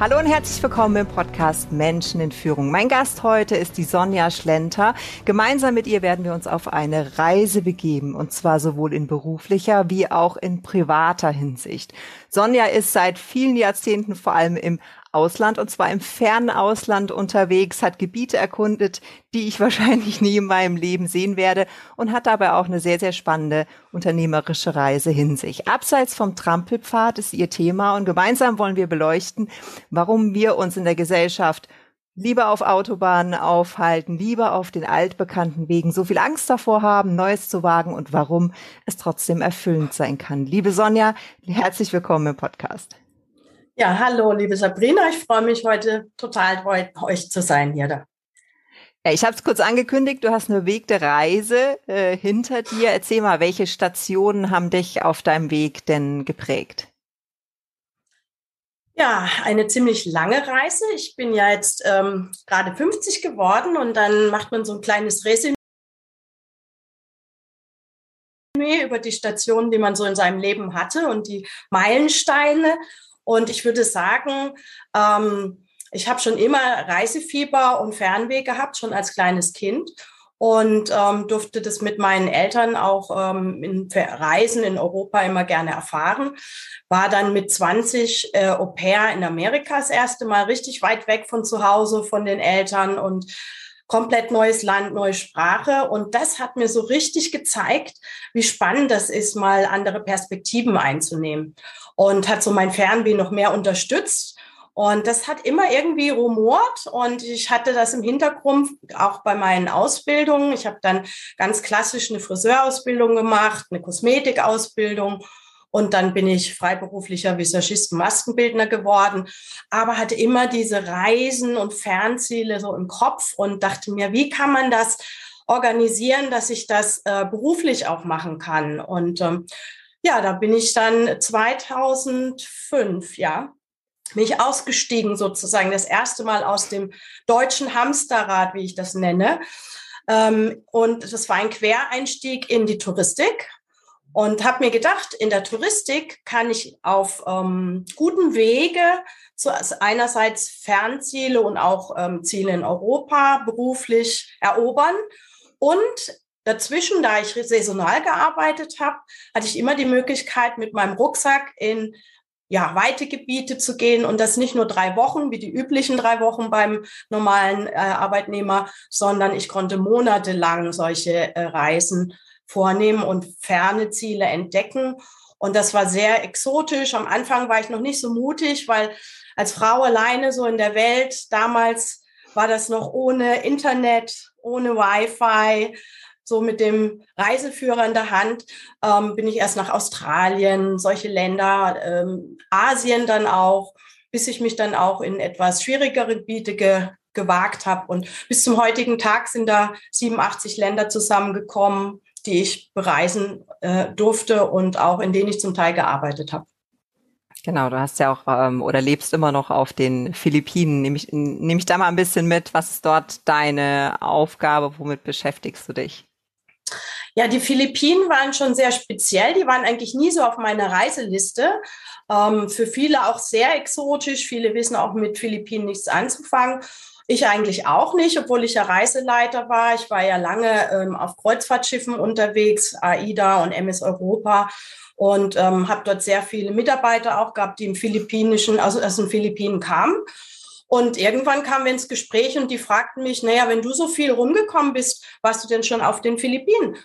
Hallo und herzlich willkommen im Podcast Menschen in Führung. Mein Gast heute ist die Sonja Schlenter. Gemeinsam mit ihr werden wir uns auf eine Reise begeben und zwar sowohl in beruflicher wie auch in privater Hinsicht. Sonja ist seit vielen Jahrzehnten vor allem im Ausland und zwar im fernen Ausland unterwegs, hat Gebiete erkundet, die ich wahrscheinlich nie in meinem Leben sehen werde und hat dabei auch eine sehr, sehr spannende unternehmerische Reise hin sich. Abseits vom Trampelpfad ist ihr Thema und gemeinsam wollen wir beleuchten, warum wir uns in der Gesellschaft lieber auf Autobahnen aufhalten, lieber auf den altbekannten Wegen so viel Angst davor haben, Neues zu wagen und warum es trotzdem erfüllend sein kann. Liebe Sonja, herzlich willkommen im Podcast. Ja, hallo, liebe Sabrina. Ich freue mich heute total, bei euch zu sein hier. Da. Ja, ich habe es kurz angekündigt, du hast eine Weg der Reise äh, hinter dir. Erzähl mal, welche Stationen haben dich auf deinem Weg denn geprägt? Ja, eine ziemlich lange Reise. Ich bin ja jetzt ähm, gerade 50 geworden und dann macht man so ein kleines Resümee über die Stationen, die man so in seinem Leben hatte und die Meilensteine. Und ich würde sagen, ähm, ich habe schon immer Reisefieber und Fernweh gehabt, schon als kleines Kind und ähm, durfte das mit meinen Eltern auch ähm, in Reisen in Europa immer gerne erfahren. War dann mit 20 äh, Au pair in Amerika das erste Mal richtig weit weg von zu Hause, von den Eltern und komplett neues Land, neue Sprache. Und das hat mir so richtig gezeigt, wie spannend das ist, mal andere Perspektiven einzunehmen. Und hat so mein Fernweh noch mehr unterstützt. Und das hat immer irgendwie rumort und ich hatte das im Hintergrund auch bei meinen Ausbildungen. Ich habe dann ganz klassisch eine Friseurausbildung gemacht, eine Kosmetikausbildung und dann bin ich freiberuflicher Visagist, Maskenbildner geworden, aber hatte immer diese Reisen und Fernziele so im Kopf und dachte mir, wie kann man das organisieren, dass ich das äh, beruflich auch machen kann? Und ähm, ja, da bin ich dann 2005, ja, bin ich ausgestiegen sozusagen, das erste Mal aus dem deutschen Hamsterrad, wie ich das nenne. Ähm, und das war ein Quereinstieg in die Touristik und habe mir gedacht, in der Touristik kann ich auf ähm, guten Wege zu einerseits Fernziele und auch ähm, Ziele in Europa beruflich erobern. Und Dazwischen, da ich saisonal gearbeitet habe, hatte ich immer die Möglichkeit, mit meinem Rucksack in ja, weite Gebiete zu gehen und das nicht nur drei Wochen, wie die üblichen drei Wochen beim normalen äh, Arbeitnehmer, sondern ich konnte monatelang solche äh, Reisen vornehmen und ferne Ziele entdecken. Und das war sehr exotisch. Am Anfang war ich noch nicht so mutig, weil als Frau alleine so in der Welt, damals war das noch ohne Internet, ohne Wi-Fi, so mit dem Reiseführer in der Hand, ähm, bin ich erst nach Australien, solche Länder, ähm, Asien dann auch, bis ich mich dann auch in etwas schwierigere Gebiete ge gewagt habe. Und bis zum heutigen Tag sind da 87 Länder zusammengekommen die ich bereisen äh, durfte und auch in denen ich zum Teil gearbeitet habe. Genau, du hast ja auch ähm, oder lebst immer noch auf den Philippinen. Nehme ich, nehm ich da mal ein bisschen mit. Was ist dort deine Aufgabe? Womit beschäftigst du dich? Ja, die Philippinen waren schon sehr speziell. Die waren eigentlich nie so auf meiner Reiseliste. Ähm, für viele auch sehr exotisch. Viele wissen auch mit Philippinen nichts anzufangen. Ich eigentlich auch nicht, obwohl ich ja Reiseleiter war. Ich war ja lange ähm, auf Kreuzfahrtschiffen unterwegs, AIDA und MS Europa und ähm, habe dort sehr viele Mitarbeiter auch gehabt, die im philippinischen, also aus den Philippinen kamen. Und irgendwann kamen wir ins Gespräch und die fragten mich, naja, wenn du so viel rumgekommen bist, warst du denn schon auf den Philippinen?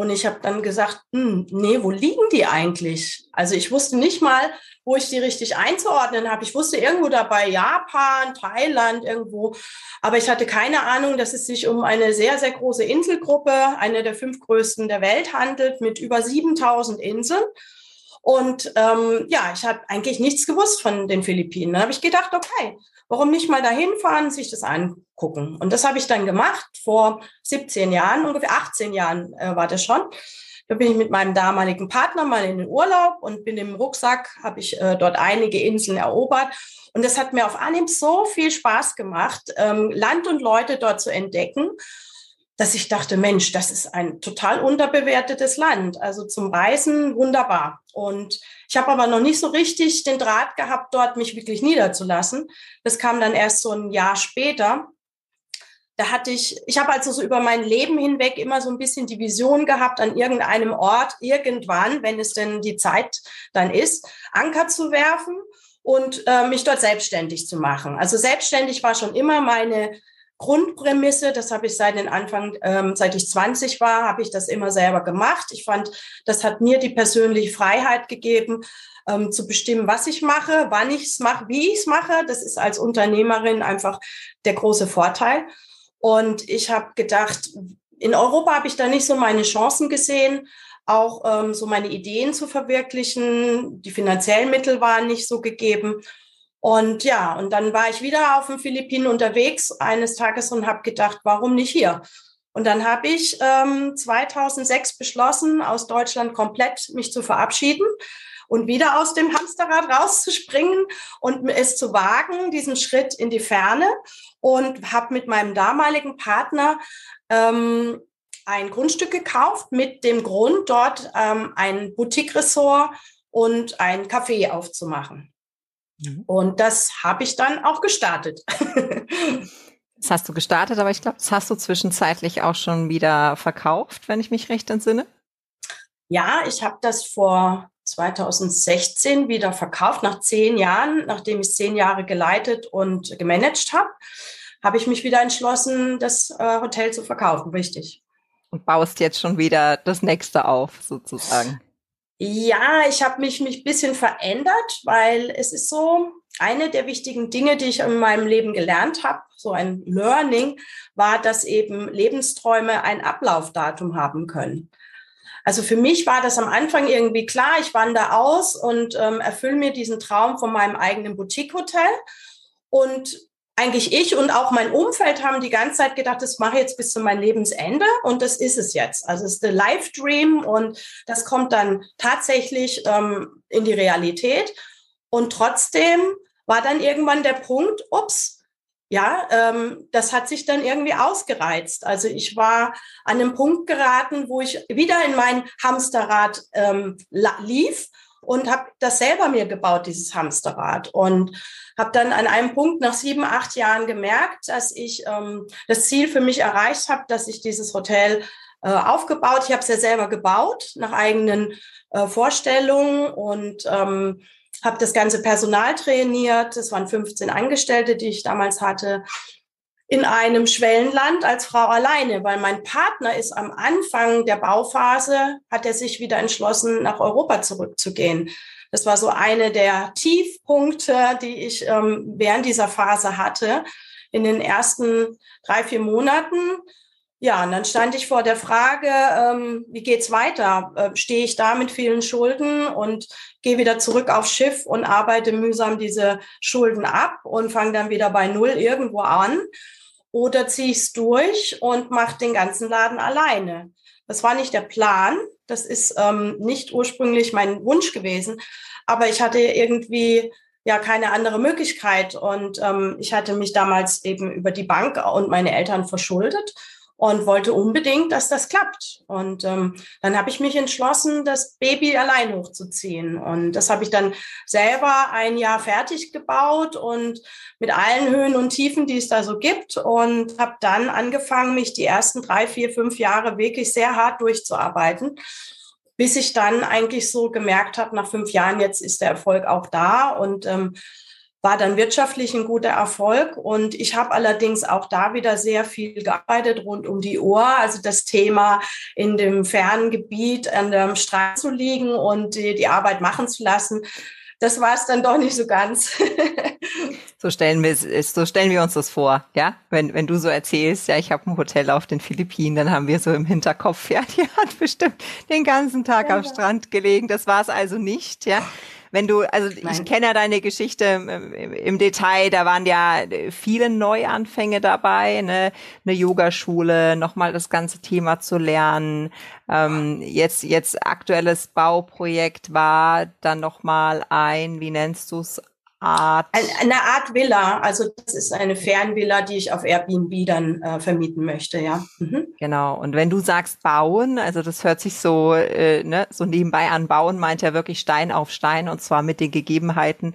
Und ich habe dann gesagt, hm, nee, wo liegen die eigentlich? Also ich wusste nicht mal, wo ich die richtig einzuordnen habe. Ich wusste irgendwo dabei Japan, Thailand, irgendwo. Aber ich hatte keine Ahnung, dass es sich um eine sehr, sehr große Inselgruppe, eine der fünf größten der Welt handelt, mit über 7000 Inseln. Und ähm, ja, ich habe eigentlich nichts gewusst von den Philippinen. Dann habe ich gedacht, okay, warum nicht mal dahin fahren, sich das angucken? Und das habe ich dann gemacht vor 17 Jahren, ungefähr 18 Jahren äh, war das schon. Da bin ich mit meinem damaligen Partner mal in den Urlaub und bin im Rucksack, habe ich äh, dort einige Inseln erobert. Und das hat mir auf Anhieb so viel Spaß gemacht, ähm, Land und Leute dort zu entdecken dass ich dachte, Mensch, das ist ein total unterbewertetes Land. Also zum Reisen wunderbar. Und ich habe aber noch nicht so richtig den Draht gehabt, dort mich wirklich niederzulassen. Das kam dann erst so ein Jahr später. Da hatte ich, ich habe also so über mein Leben hinweg immer so ein bisschen die Vision gehabt, an irgendeinem Ort irgendwann, wenn es denn die Zeit dann ist, Anker zu werfen und äh, mich dort selbstständig zu machen. Also selbstständig war schon immer meine Grundprämisse, das habe ich seit den Anfang, ähm, seit ich 20 war, habe ich das immer selber gemacht. Ich fand, das hat mir die persönliche Freiheit gegeben, ähm, zu bestimmen, was ich mache, wann ich es mache, wie ich es mache. Das ist als Unternehmerin einfach der große Vorteil. Und ich habe gedacht, in Europa habe ich da nicht so meine Chancen gesehen, auch ähm, so meine Ideen zu verwirklichen. Die finanziellen Mittel waren nicht so gegeben. Und ja, und dann war ich wieder auf den Philippinen unterwegs eines Tages und habe gedacht, warum nicht hier? Und dann habe ich ähm, 2006 beschlossen, aus Deutschland komplett mich zu verabschieden und wieder aus dem Hamsterrad rauszuspringen und es zu wagen, diesen Schritt in die Ferne. Und habe mit meinem damaligen Partner ähm, ein Grundstück gekauft mit dem Grund, dort ähm, ein Boutique-Ressort und ein Café aufzumachen. Mhm. Und das habe ich dann auch gestartet. das hast du gestartet, aber ich glaube, das hast du zwischenzeitlich auch schon wieder verkauft, wenn ich mich recht entsinne. Ja, ich habe das vor 2016 wieder verkauft. Nach zehn Jahren, nachdem ich zehn Jahre geleitet und gemanagt habe, habe ich mich wieder entschlossen, das äh, Hotel zu verkaufen. Richtig. Und baust jetzt schon wieder das nächste auf, sozusagen. Ja, ich habe mich mich bisschen verändert, weil es ist so eine der wichtigen Dinge, die ich in meinem Leben gelernt habe, so ein Learning, war, dass eben Lebensträume ein Ablaufdatum haben können. Also für mich war das am Anfang irgendwie klar, ich wandere aus und ähm, erfülle mir diesen Traum von meinem eigenen Boutique-Hotel. Und eigentlich ich und auch mein Umfeld haben die ganze Zeit gedacht, das mache ich jetzt bis zu meinem Lebensende und das ist es jetzt. Also es ist der Live Dream und das kommt dann tatsächlich ähm, in die Realität. Und trotzdem war dann irgendwann der Punkt, ups, ja, ähm, das hat sich dann irgendwie ausgereizt. Also ich war an einem Punkt geraten, wo ich wieder in mein Hamsterrad ähm, lief und habe das selber mir gebaut, dieses Hamsterrad. Und habe dann an einem Punkt nach sieben, acht Jahren gemerkt, dass ich ähm, das Ziel für mich erreicht habe, dass ich dieses Hotel äh, aufgebaut. Ich habe es ja selber gebaut, nach eigenen äh, Vorstellungen und ähm, habe das ganze Personal trainiert. Es waren 15 Angestellte, die ich damals hatte in einem Schwellenland als Frau alleine, weil mein Partner ist am Anfang der Bauphase, hat er sich wieder entschlossen, nach Europa zurückzugehen. Das war so eine der Tiefpunkte, die ich ähm, während dieser Phase hatte. In den ersten drei, vier Monaten ja, und dann stand ich vor der Frage, ähm, wie geht's weiter? Äh, Stehe ich da mit vielen Schulden und gehe wieder zurück aufs Schiff und arbeite mühsam diese Schulden ab und fange dann wieder bei Null irgendwo an? Oder ziehe ich es durch und mache den ganzen Laden alleine? Das war nicht der Plan. Das ist ähm, nicht ursprünglich mein Wunsch gewesen. Aber ich hatte irgendwie ja keine andere Möglichkeit. Und ähm, ich hatte mich damals eben über die Bank und meine Eltern verschuldet und wollte unbedingt, dass das klappt. Und ähm, dann habe ich mich entschlossen, das Baby allein hochzuziehen. Und das habe ich dann selber ein Jahr fertig gebaut und mit allen Höhen und Tiefen, die es da so gibt. Und habe dann angefangen, mich die ersten drei, vier, fünf Jahre wirklich sehr hart durchzuarbeiten bis ich dann eigentlich so gemerkt habe, nach fünf Jahren, jetzt ist der Erfolg auch da und ähm, war dann wirtschaftlich ein guter Erfolg. Und ich habe allerdings auch da wieder sehr viel gearbeitet rund um die Uhr. Also das Thema in dem fernen Gebiet an dem Strand zu liegen und die, die Arbeit machen zu lassen, das war es dann doch nicht so ganz. So stellen wir so stellen wir uns das vor, ja? Wenn wenn du so erzählst, ja, ich habe ein Hotel auf den Philippinen, dann haben wir so im Hinterkopf, ja, die hat bestimmt den ganzen Tag ja, am Strand gelegen. Das war es also nicht, ja? Wenn du, also Nein. ich kenne ja deine Geschichte im, Detail, da waren ja viele Neuanfänge dabei, ne? eine Yogaschule, nochmal das ganze Thema zu lernen. Ähm, jetzt, jetzt aktuelles Bauprojekt war dann nochmal ein, wie nennst du es, Art? Eine Art Villa. Also das ist eine Fernvilla, die ich auf Airbnb dann äh, vermieten möchte, ja. Mhm. Genau. Und wenn du sagst bauen, also das hört sich so, äh, ne, so nebenbei an bauen, meint er wirklich Stein auf Stein und zwar mit den Gegebenheiten,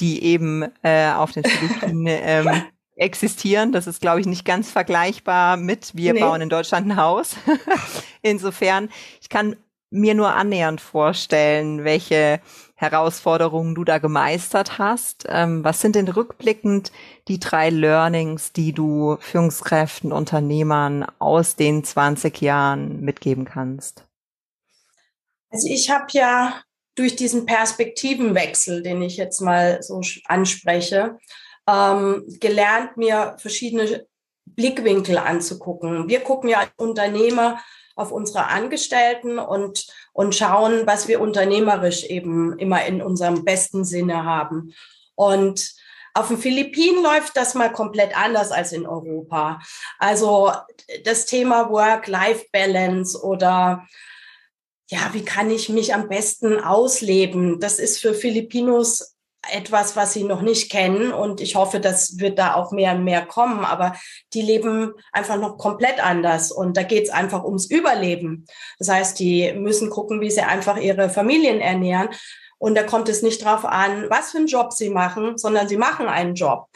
die eben äh, auf den Philippinen ähm, existieren. Das ist, glaube ich, nicht ganz vergleichbar mit wir nee. bauen in Deutschland ein Haus. Insofern, ich kann mir nur annähernd vorstellen, welche Herausforderungen du da gemeistert hast. Ähm, was sind denn rückblickend die drei Learnings, die du Führungskräften, Unternehmern aus den 20 Jahren mitgeben kannst? Also ich habe ja durch diesen Perspektivenwechsel, den ich jetzt mal so anspreche, ähm, gelernt, mir verschiedene Blickwinkel anzugucken. Wir gucken ja als Unternehmer auf unsere Angestellten und, und schauen, was wir unternehmerisch eben immer in unserem besten Sinne haben. Und auf den Philippinen läuft das mal komplett anders als in Europa. Also das Thema Work-Life-Balance oder ja, wie kann ich mich am besten ausleben? Das ist für Filipinos etwas, was sie noch nicht kennen. Und ich hoffe, das wird da auch mehr und mehr kommen. Aber die leben einfach noch komplett anders. Und da geht es einfach ums Überleben. Das heißt, die müssen gucken, wie sie einfach ihre Familien ernähren. Und da kommt es nicht drauf an, was für einen Job sie machen, sondern sie machen einen Job.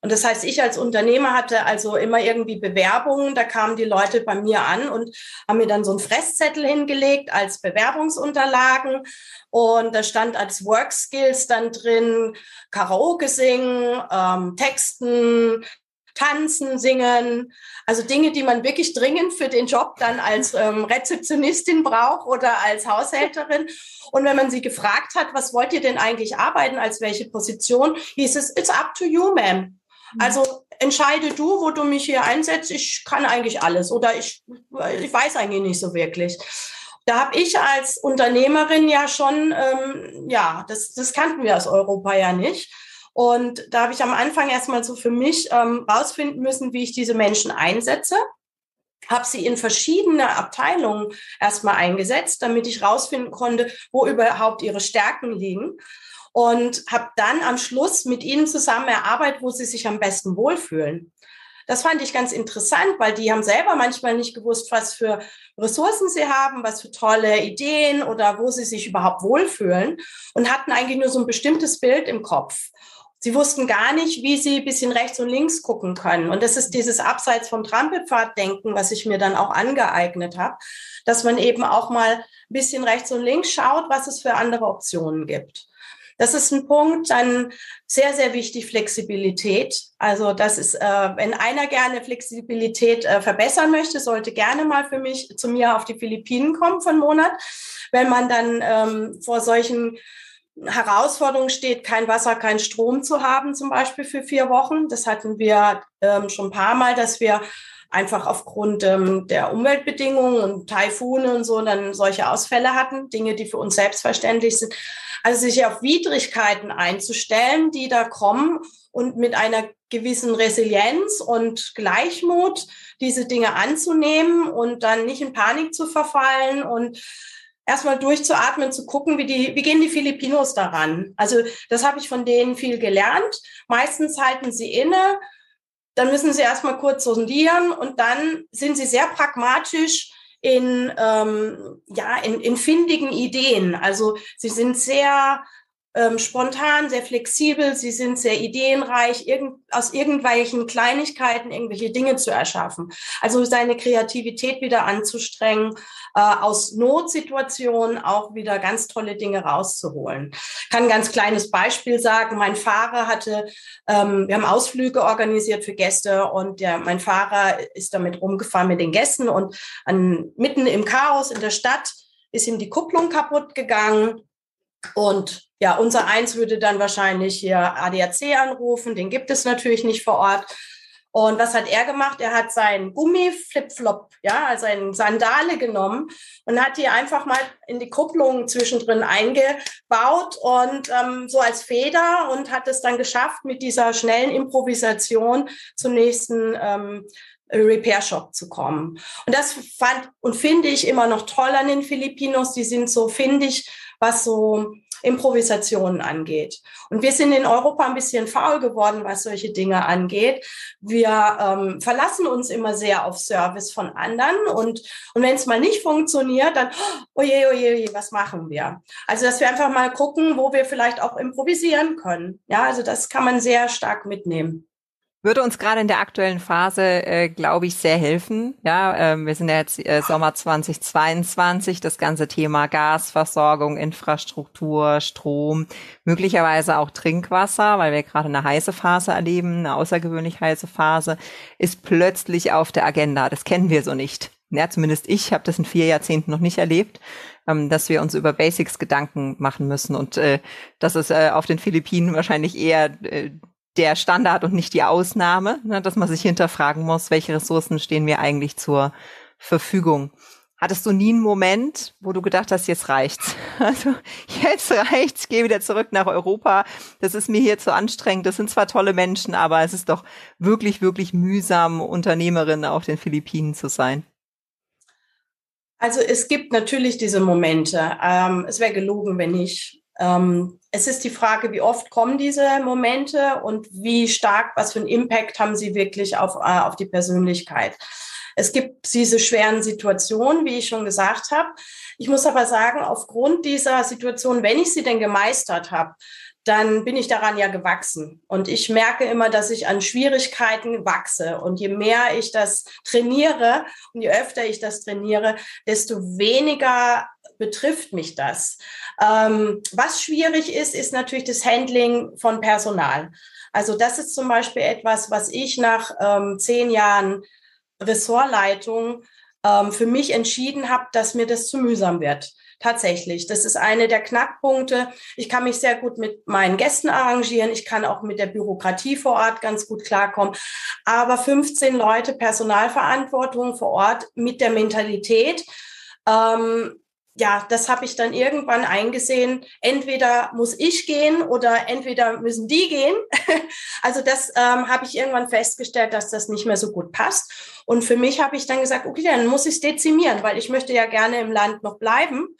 Und das heißt, ich als Unternehmer hatte also immer irgendwie Bewerbungen. Da kamen die Leute bei mir an und haben mir dann so einen Fresszettel hingelegt als Bewerbungsunterlagen. Und da stand als Work Skills dann drin Karaoke singen, ähm, Texten, tanzen, singen, also Dinge, die man wirklich dringend für den Job dann als ähm, Rezeptionistin braucht oder als Haushälterin. Und wenn man sie gefragt hat, was wollt ihr denn eigentlich arbeiten, als welche Position, hieß es, it's up to you, ma'am. Mhm. Also entscheide du, wo du mich hier einsetzt. Ich kann eigentlich alles oder ich, ich weiß eigentlich nicht so wirklich. Da habe ich als Unternehmerin ja schon, ähm, ja, das, das kannten wir aus Europa ja nicht. Und da habe ich am Anfang erstmal so für mich ähm, rausfinden müssen, wie ich diese Menschen einsetze. Habe sie in verschiedene Abteilungen erstmal eingesetzt, damit ich rausfinden konnte, wo überhaupt ihre Stärken liegen und habe dann am Schluss mit ihnen zusammen erarbeitet, wo sie sich am besten wohlfühlen. Das fand ich ganz interessant, weil die haben selber manchmal nicht gewusst, was für Ressourcen sie haben, was für tolle Ideen oder wo sie sich überhaupt wohlfühlen und hatten eigentlich nur so ein bestimmtes Bild im Kopf. Sie wussten gar nicht, wie sie ein bisschen rechts und links gucken können. Und das ist dieses Abseits vom Trampelpfad-Denken, was ich mir dann auch angeeignet habe, dass man eben auch mal ein bisschen rechts und links schaut, was es für andere Optionen gibt. Das ist ein Punkt. Dann sehr, sehr wichtig Flexibilität. Also das ist, äh, wenn einer gerne Flexibilität äh, verbessern möchte, sollte gerne mal für mich zu mir auf die Philippinen kommen von Monat. Wenn man dann ähm, vor solchen Herausforderungen steht, kein Wasser, kein Strom zu haben, zum Beispiel für vier Wochen. Das hatten wir ähm, schon ein paar Mal, dass wir einfach aufgrund ähm, der Umweltbedingungen und Taifune und so dann solche Ausfälle hatten, Dinge, die für uns selbstverständlich sind. Also sich auf Widrigkeiten einzustellen, die da kommen und mit einer gewissen Resilienz und Gleichmut diese Dinge anzunehmen und dann nicht in Panik zu verfallen und erstmal durchzuatmen, zu gucken, wie die, wie gehen die Filipinos daran? Also das habe ich von denen viel gelernt. Meistens halten sie inne, dann müssen sie erstmal kurz sondieren und dann sind sie sehr pragmatisch in, ähm, ja, in, in findigen Ideen. Also sie sind sehr ähm, spontan, sehr flexibel, sie sind sehr ideenreich, irgend, aus irgendwelchen Kleinigkeiten irgendwelche Dinge zu erschaffen. Also seine Kreativität wieder anzustrengen, äh, aus Notsituationen auch wieder ganz tolle Dinge rauszuholen. Ich kann ein ganz kleines Beispiel sagen. Mein Fahrer hatte, ähm, wir haben Ausflüge organisiert für Gäste und der, mein Fahrer ist damit rumgefahren mit den Gästen und an, mitten im Chaos in der Stadt ist ihm die Kupplung kaputt gegangen und ja, unser Eins würde dann wahrscheinlich hier ADAC anrufen, den gibt es natürlich nicht vor Ort. Und was hat er gemacht? Er hat seinen Gummi-Flipflop, ja, also eine Sandale genommen und hat die einfach mal in die Kupplung zwischendrin eingebaut und ähm, so als Feder und hat es dann geschafft, mit dieser schnellen Improvisation zum nächsten ähm, Repair Shop zu kommen. Und das fand und finde ich immer noch toll an den Filipinos. Die sind so, finde ich, was so Improvisationen angeht. Und wir sind in Europa ein bisschen faul geworden, was solche Dinge angeht. Wir ähm, verlassen uns immer sehr auf Service von anderen und, und wenn es mal nicht funktioniert, dann, oh je, oh je, oh was machen wir? Also, dass wir einfach mal gucken, wo wir vielleicht auch improvisieren können. Ja, also das kann man sehr stark mitnehmen würde uns gerade in der aktuellen Phase, äh, glaube ich, sehr helfen. Ja, ähm, wir sind ja jetzt äh, Sommer 2022, das ganze Thema Gasversorgung, Infrastruktur, Strom, möglicherweise auch Trinkwasser, weil wir gerade eine heiße Phase erleben, eine außergewöhnlich heiße Phase, ist plötzlich auf der Agenda. Das kennen wir so nicht. Ja, zumindest ich habe das in vier Jahrzehnten noch nicht erlebt, ähm, dass wir uns über Basics Gedanken machen müssen. Und äh, das ist äh, auf den Philippinen wahrscheinlich eher äh, der Standard und nicht die Ausnahme, ne, dass man sich hinterfragen muss, welche Ressourcen stehen mir eigentlich zur Verfügung. Hattest du nie einen Moment, wo du gedacht hast, jetzt reicht's? Also jetzt reicht's, ich gehe wieder zurück nach Europa. Das ist mir hier zu anstrengend. Das sind zwar tolle Menschen, aber es ist doch wirklich, wirklich mühsam, Unternehmerin auf den Philippinen zu sein. Also es gibt natürlich diese Momente. Ähm, es wäre gelogen, wenn nicht. Ähm, es ist die Frage, wie oft kommen diese Momente und wie stark, was für einen Impact haben sie wirklich auf, äh, auf die Persönlichkeit. Es gibt diese schweren Situationen, wie ich schon gesagt habe. Ich muss aber sagen, aufgrund dieser Situation, wenn ich sie denn gemeistert habe, dann bin ich daran ja gewachsen. Und ich merke immer, dass ich an Schwierigkeiten wachse. Und je mehr ich das trainiere und je öfter ich das trainiere, desto weniger betrifft mich das. Ähm, was schwierig ist, ist natürlich das Handling von Personal. Also das ist zum Beispiel etwas, was ich nach ähm, zehn Jahren Ressortleitung ähm, für mich entschieden habe, dass mir das zu mühsam wird. Tatsächlich, das ist eine der Knackpunkte. Ich kann mich sehr gut mit meinen Gästen arrangieren. Ich kann auch mit der Bürokratie vor Ort ganz gut klarkommen. Aber 15 Leute Personalverantwortung vor Ort mit der Mentalität, ähm, ja, das habe ich dann irgendwann eingesehen. Entweder muss ich gehen oder entweder müssen die gehen. also das ähm, habe ich irgendwann festgestellt, dass das nicht mehr so gut passt. Und für mich habe ich dann gesagt, okay, dann muss ich es dezimieren, weil ich möchte ja gerne im Land noch bleiben.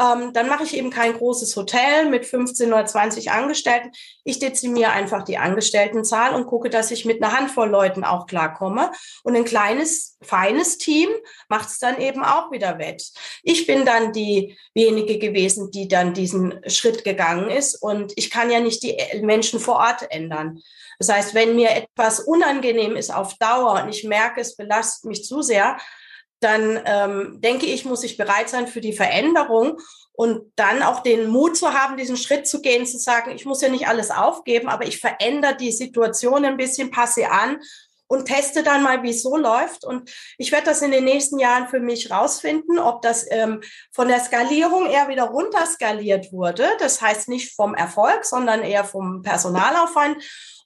Ähm, dann mache ich eben kein großes Hotel mit 15 oder 20 Angestellten. Ich dezimiere einfach die Angestelltenzahl und gucke, dass ich mit einer Handvoll Leuten auch klarkomme. Und ein kleines, feines Team macht es dann eben auch wieder wett. Ich bin dann diejenige gewesen, die dann diesen Schritt gegangen ist. Und ich kann ja nicht die Menschen vor Ort ändern. Das heißt, wenn mir etwas unangenehm ist auf Dauer und ich merke, es belastet mich zu sehr, dann ähm, denke ich, muss ich bereit sein für die Veränderung und dann auch den Mut zu haben, diesen Schritt zu gehen, zu sagen, ich muss ja nicht alles aufgeben, aber ich verändere die Situation ein bisschen, passe an und teste dann mal, wie es so läuft. Und ich werde das in den nächsten Jahren für mich rausfinden, ob das ähm, von der Skalierung eher wieder runterskaliert wurde. Das heißt nicht vom Erfolg, sondern eher vom Personalaufwand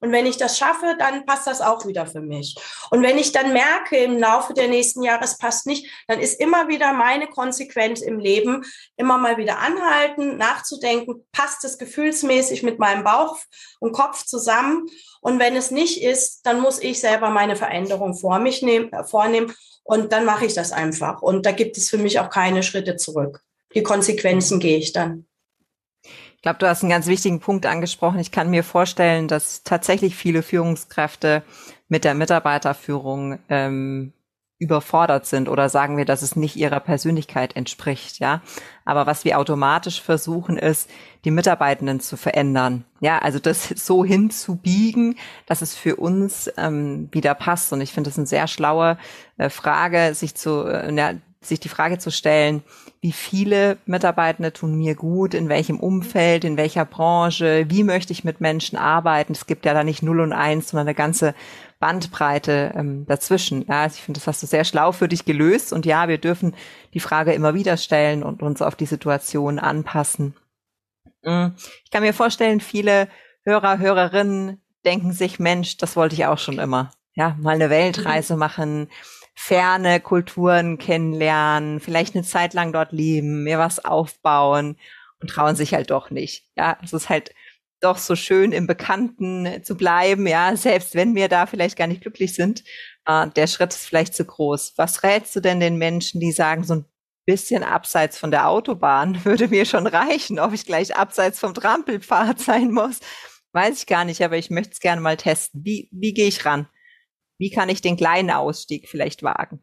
und wenn ich das schaffe, dann passt das auch wieder für mich. Und wenn ich dann merke, im Laufe der nächsten Jahre, es passt nicht, dann ist immer wieder meine Konsequenz im Leben, immer mal wieder anhalten, nachzudenken, passt es gefühlsmäßig mit meinem Bauch und Kopf zusammen? Und wenn es nicht ist, dann muss ich selber meine Veränderung vor mich nehmen, äh, vornehmen. Und dann mache ich das einfach. Und da gibt es für mich auch keine Schritte zurück. Die Konsequenzen gehe ich dann. Ich glaube, du hast einen ganz wichtigen Punkt angesprochen. Ich kann mir vorstellen, dass tatsächlich viele Führungskräfte mit der Mitarbeiterführung ähm, überfordert sind oder sagen wir, dass es nicht ihrer Persönlichkeit entspricht, ja. Aber was wir automatisch versuchen, ist, die Mitarbeitenden zu verändern. Ja, also das so hinzubiegen, dass es für uns ähm, wieder passt. Und ich finde es eine sehr schlaue äh, Frage, sich zu, äh, sich die Frage zu stellen, wie viele Mitarbeitende tun mir gut, in welchem Umfeld, in welcher Branche, wie möchte ich mit Menschen arbeiten. Es gibt ja da nicht null und eins, sondern eine ganze Bandbreite ähm, dazwischen. Ja, also ich finde, das hast du sehr schlau für dich gelöst. Und ja, wir dürfen die Frage immer wieder stellen und uns auf die Situation anpassen. Mhm. Ich kann mir vorstellen, viele Hörer, Hörerinnen denken sich, Mensch, das wollte ich auch schon immer. Ja, mal eine Weltreise mhm. machen, ferne Kulturen kennenlernen, vielleicht eine Zeit lang dort leben, mir was aufbauen und trauen sich halt doch nicht. Ja, es ist halt doch so schön im Bekannten zu bleiben, ja, selbst wenn wir da vielleicht gar nicht glücklich sind. Äh, der Schritt ist vielleicht zu groß. Was rätst du denn den Menschen, die sagen, so ein bisschen abseits von der Autobahn würde mir schon reichen, ob ich gleich abseits vom Trampelpfad sein muss? Weiß ich gar nicht, aber ich möchte es gerne mal testen. Wie, wie gehe ich ran? Wie kann ich den kleinen Ausstieg vielleicht wagen?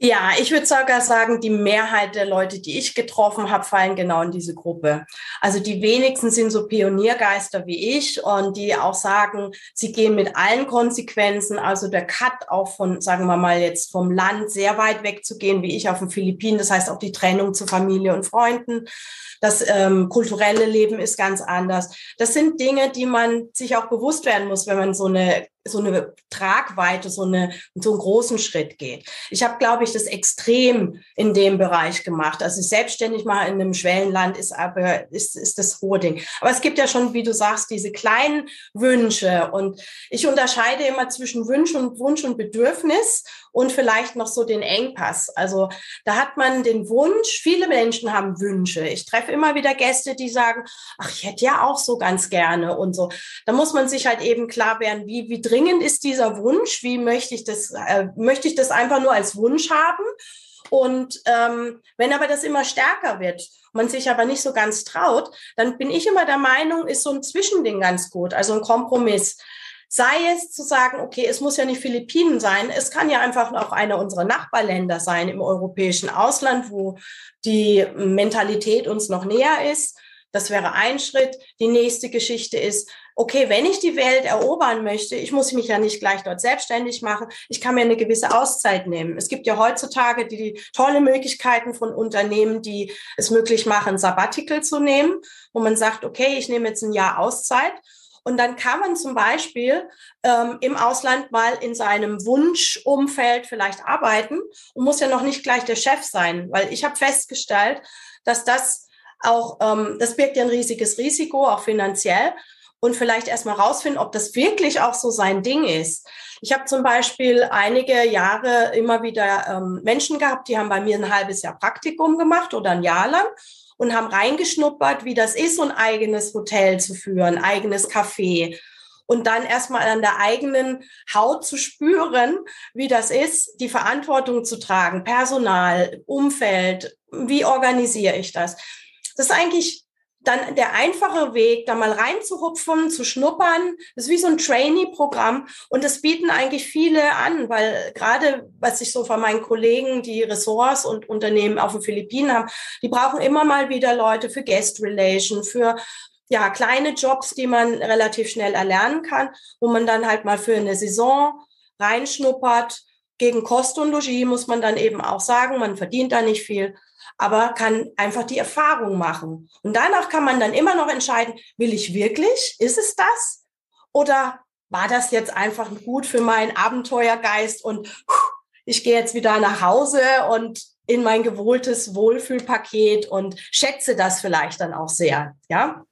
Ja, ich würde sogar sagen, die Mehrheit der Leute, die ich getroffen habe, fallen genau in diese Gruppe. Also die wenigsten sind so Pioniergeister wie ich und die auch sagen, sie gehen mit allen Konsequenzen, also der Cut auch von, sagen wir mal jetzt vom Land sehr weit weg zu gehen, wie ich auf den Philippinen, das heißt auch die Trennung zu Familie und Freunden. Das ähm, kulturelle Leben ist ganz anders. Das sind Dinge, die man sich auch bewusst werden muss, wenn man so eine so eine Tragweite, so, eine, so einen großen Schritt geht. Ich habe, glaube ich, das extrem in dem Bereich gemacht. Also selbstständig mal in einem Schwellenland ist aber ist, ist das hohe Ding. Aber es gibt ja schon, wie du sagst, diese kleinen Wünsche. Und ich unterscheide immer zwischen Wunsch und Wunsch und Bedürfnis und vielleicht noch so den Engpass. Also da hat man den Wunsch, viele Menschen haben Wünsche. Ich treffe immer wieder Gäste, die sagen, ach, ich hätte ja auch so ganz gerne und so. Da muss man sich halt eben klar werden, wie, wie ist dieser Wunsch, wie möchte ich das, äh, möchte ich das einfach nur als Wunsch haben? Und ähm, wenn aber das immer stärker wird, man sich aber nicht so ganz traut, dann bin ich immer der Meinung, ist so ein Zwischending ganz gut, also ein Kompromiss. Sei es zu sagen, okay, es muss ja nicht Philippinen sein, es kann ja einfach auch einer unserer Nachbarländer sein im europäischen Ausland, wo die Mentalität uns noch näher ist. Das wäre ein Schritt. Die nächste Geschichte ist, okay, wenn ich die Welt erobern möchte, ich muss mich ja nicht gleich dort selbstständig machen. Ich kann mir eine gewisse Auszeit nehmen. Es gibt ja heutzutage die, die tolle Möglichkeiten von Unternehmen, die es möglich machen, Sabbatical zu nehmen, wo man sagt, okay, ich nehme jetzt ein Jahr Auszeit und dann kann man zum Beispiel ähm, im Ausland mal in seinem Wunschumfeld vielleicht arbeiten und muss ja noch nicht gleich der Chef sein, weil ich habe festgestellt, dass das auch, ähm, das birgt ja ein riesiges Risiko, auch finanziell. Und vielleicht erstmal rausfinden, ob das wirklich auch so sein Ding ist. Ich habe zum Beispiel einige Jahre immer wieder ähm, Menschen gehabt, die haben bei mir ein halbes Jahr Praktikum gemacht oder ein Jahr lang und haben reingeschnuppert, wie das ist, so ein eigenes Hotel zu führen, eigenes Café. Und dann erstmal an der eigenen Haut zu spüren, wie das ist, die Verantwortung zu tragen, Personal, Umfeld, wie organisiere ich das? Das ist eigentlich dann der einfache Weg, da mal reinzuhupfen, zu schnuppern, das ist wie so ein Trainee-Programm. Und das bieten eigentlich viele an, weil gerade was ich so von meinen Kollegen, die Ressorts und Unternehmen auf den Philippinen haben, die brauchen immer mal wieder Leute für Guest Relation, für ja, kleine Jobs, die man relativ schnell erlernen kann, wo man dann halt mal für eine Saison reinschnuppert. Gegen Kost und Logis muss man dann eben auch sagen, man verdient da nicht viel aber kann einfach die Erfahrung machen. Und danach kann man dann immer noch entscheiden, will ich wirklich? Ist es das? Oder war das jetzt einfach gut für meinen Abenteuergeist und ich gehe jetzt wieder nach Hause und in mein gewohntes Wohlfühlpaket und schätze das vielleicht dann auch sehr, ja?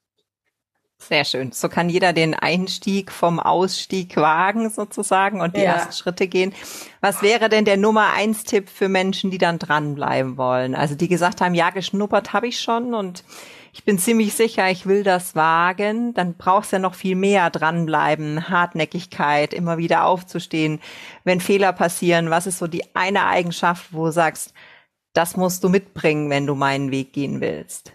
Sehr schön. So kann jeder den Einstieg vom Ausstieg wagen sozusagen und die ja. ersten Schritte gehen. Was wäre denn der Nummer eins Tipp für Menschen, die dann dranbleiben wollen? Also die gesagt haben, ja, geschnuppert habe ich schon und ich bin ziemlich sicher, ich will das wagen. Dann brauchst du ja noch viel mehr dranbleiben, Hartnäckigkeit, immer wieder aufzustehen, wenn Fehler passieren. Was ist so die eine Eigenschaft, wo du sagst, das musst du mitbringen, wenn du meinen Weg gehen willst?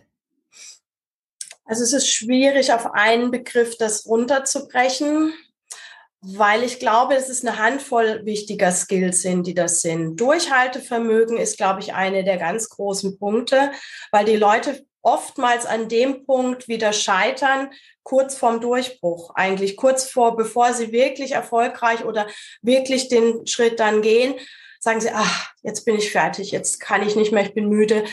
Also es ist schwierig, auf einen Begriff das runterzubrechen, weil ich glaube, es eine Handvoll wichtiger Skills sind, die das sind. Durchhaltevermögen ist, glaube ich, eine der ganz großen Punkte, weil die Leute oftmals an dem Punkt wieder scheitern, kurz vorm Durchbruch, eigentlich kurz vor, bevor sie wirklich erfolgreich oder wirklich den Schritt dann gehen, sagen sie, ach, jetzt bin ich fertig, jetzt kann ich nicht mehr, ich bin müde.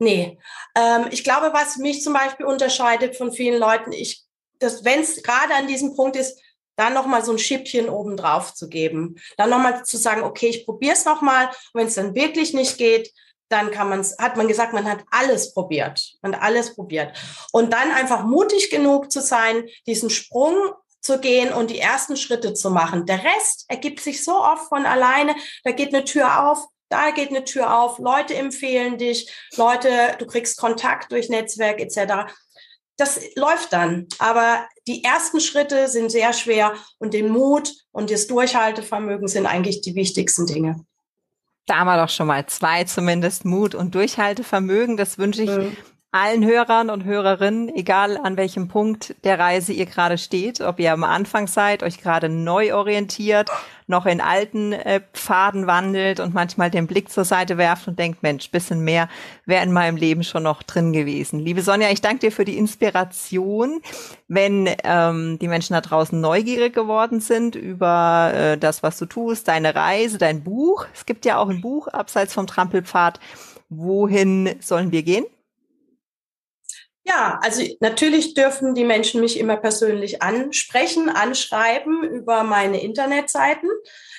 Nee. Ähm, ich glaube, was mich zum Beispiel unterscheidet von vielen Leuten, ich, dass wenn es gerade an diesem Punkt ist, dann nochmal so ein Schippchen oben drauf zu geben. Dann nochmal zu sagen, okay, ich probiere es nochmal. Wenn es dann wirklich nicht geht, dann kann man hat man gesagt, man hat alles probiert. Man hat alles probiert. Und dann einfach mutig genug zu sein, diesen Sprung zu gehen und die ersten Schritte zu machen. Der Rest ergibt sich so oft von alleine. Da geht eine Tür auf, da geht eine Tür auf, Leute empfehlen dich, Leute, du kriegst Kontakt durch Netzwerk etc. Das läuft dann. Aber die ersten Schritte sind sehr schwer und den Mut und das Durchhaltevermögen sind eigentlich die wichtigsten Dinge. Da haben wir doch schon mal zwei zumindest Mut und Durchhaltevermögen. Das wünsche ich mhm allen Hörern und Hörerinnen, egal an welchem Punkt der Reise ihr gerade steht, ob ihr am Anfang seid, euch gerade neu orientiert, noch in alten äh, Pfaden wandelt und manchmal den Blick zur Seite werft und denkt, Mensch, bisschen mehr wäre in meinem Leben schon noch drin gewesen. Liebe Sonja, ich danke dir für die Inspiration. Wenn ähm, die Menschen da draußen neugierig geworden sind über äh, das, was du tust, deine Reise, dein Buch, es gibt ja auch ein Buch abseits vom Trampelpfad, wohin sollen wir gehen? Ja, also natürlich dürfen die Menschen mich immer persönlich ansprechen, anschreiben über meine Internetseiten.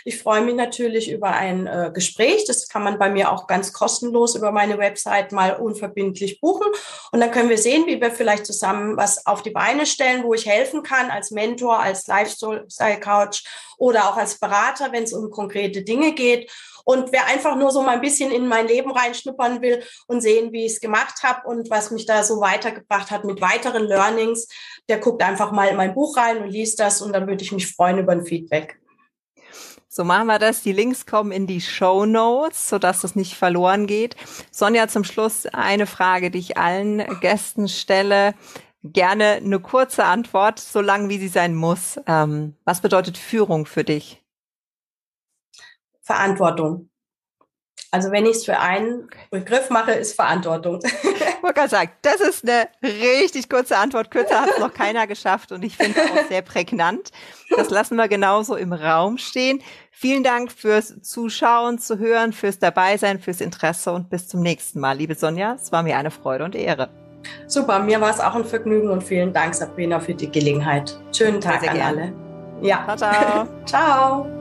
Ich freue mich natürlich über ein äh, Gespräch. Das kann man bei mir auch ganz kostenlos über meine Website mal unverbindlich buchen. Und dann können wir sehen, wie wir vielleicht zusammen was auf die Beine stellen, wo ich helfen kann als Mentor, als Lifestyle-Coach oder auch als Berater, wenn es um konkrete Dinge geht. Und wer einfach nur so mal ein bisschen in mein Leben reinschnuppern will und sehen, wie ich es gemacht habe und was mich da so weitergebracht hat mit weiteren Learnings, der guckt einfach mal in mein Buch rein und liest das und dann würde ich mich freuen über ein Feedback. So machen wir das. Die Links kommen in die Show Notes, sodass das nicht verloren geht. Sonja, zum Schluss eine Frage, die ich allen Gästen stelle. Gerne eine kurze Antwort, so lang wie sie sein muss. Ähm, was bedeutet Führung für dich? Verantwortung. Also wenn ich es für einen Begriff mache, ist Verantwortung. Ich wollte gerade sagen, das ist eine richtig kurze Antwort. Kürzer hat es noch keiner geschafft und ich finde es auch sehr prägnant. Das lassen wir genauso im Raum stehen. Vielen Dank fürs Zuschauen, zu hören, fürs Dabeisein, fürs Interesse und bis zum nächsten Mal. Liebe Sonja, es war mir eine Freude und Ehre. Super, mir war es auch ein Vergnügen und vielen Dank, Sabrina, für die Gelegenheit. Schönen Tag sehr, sehr an gerne. alle. Ja. Ciao, ciao. ciao.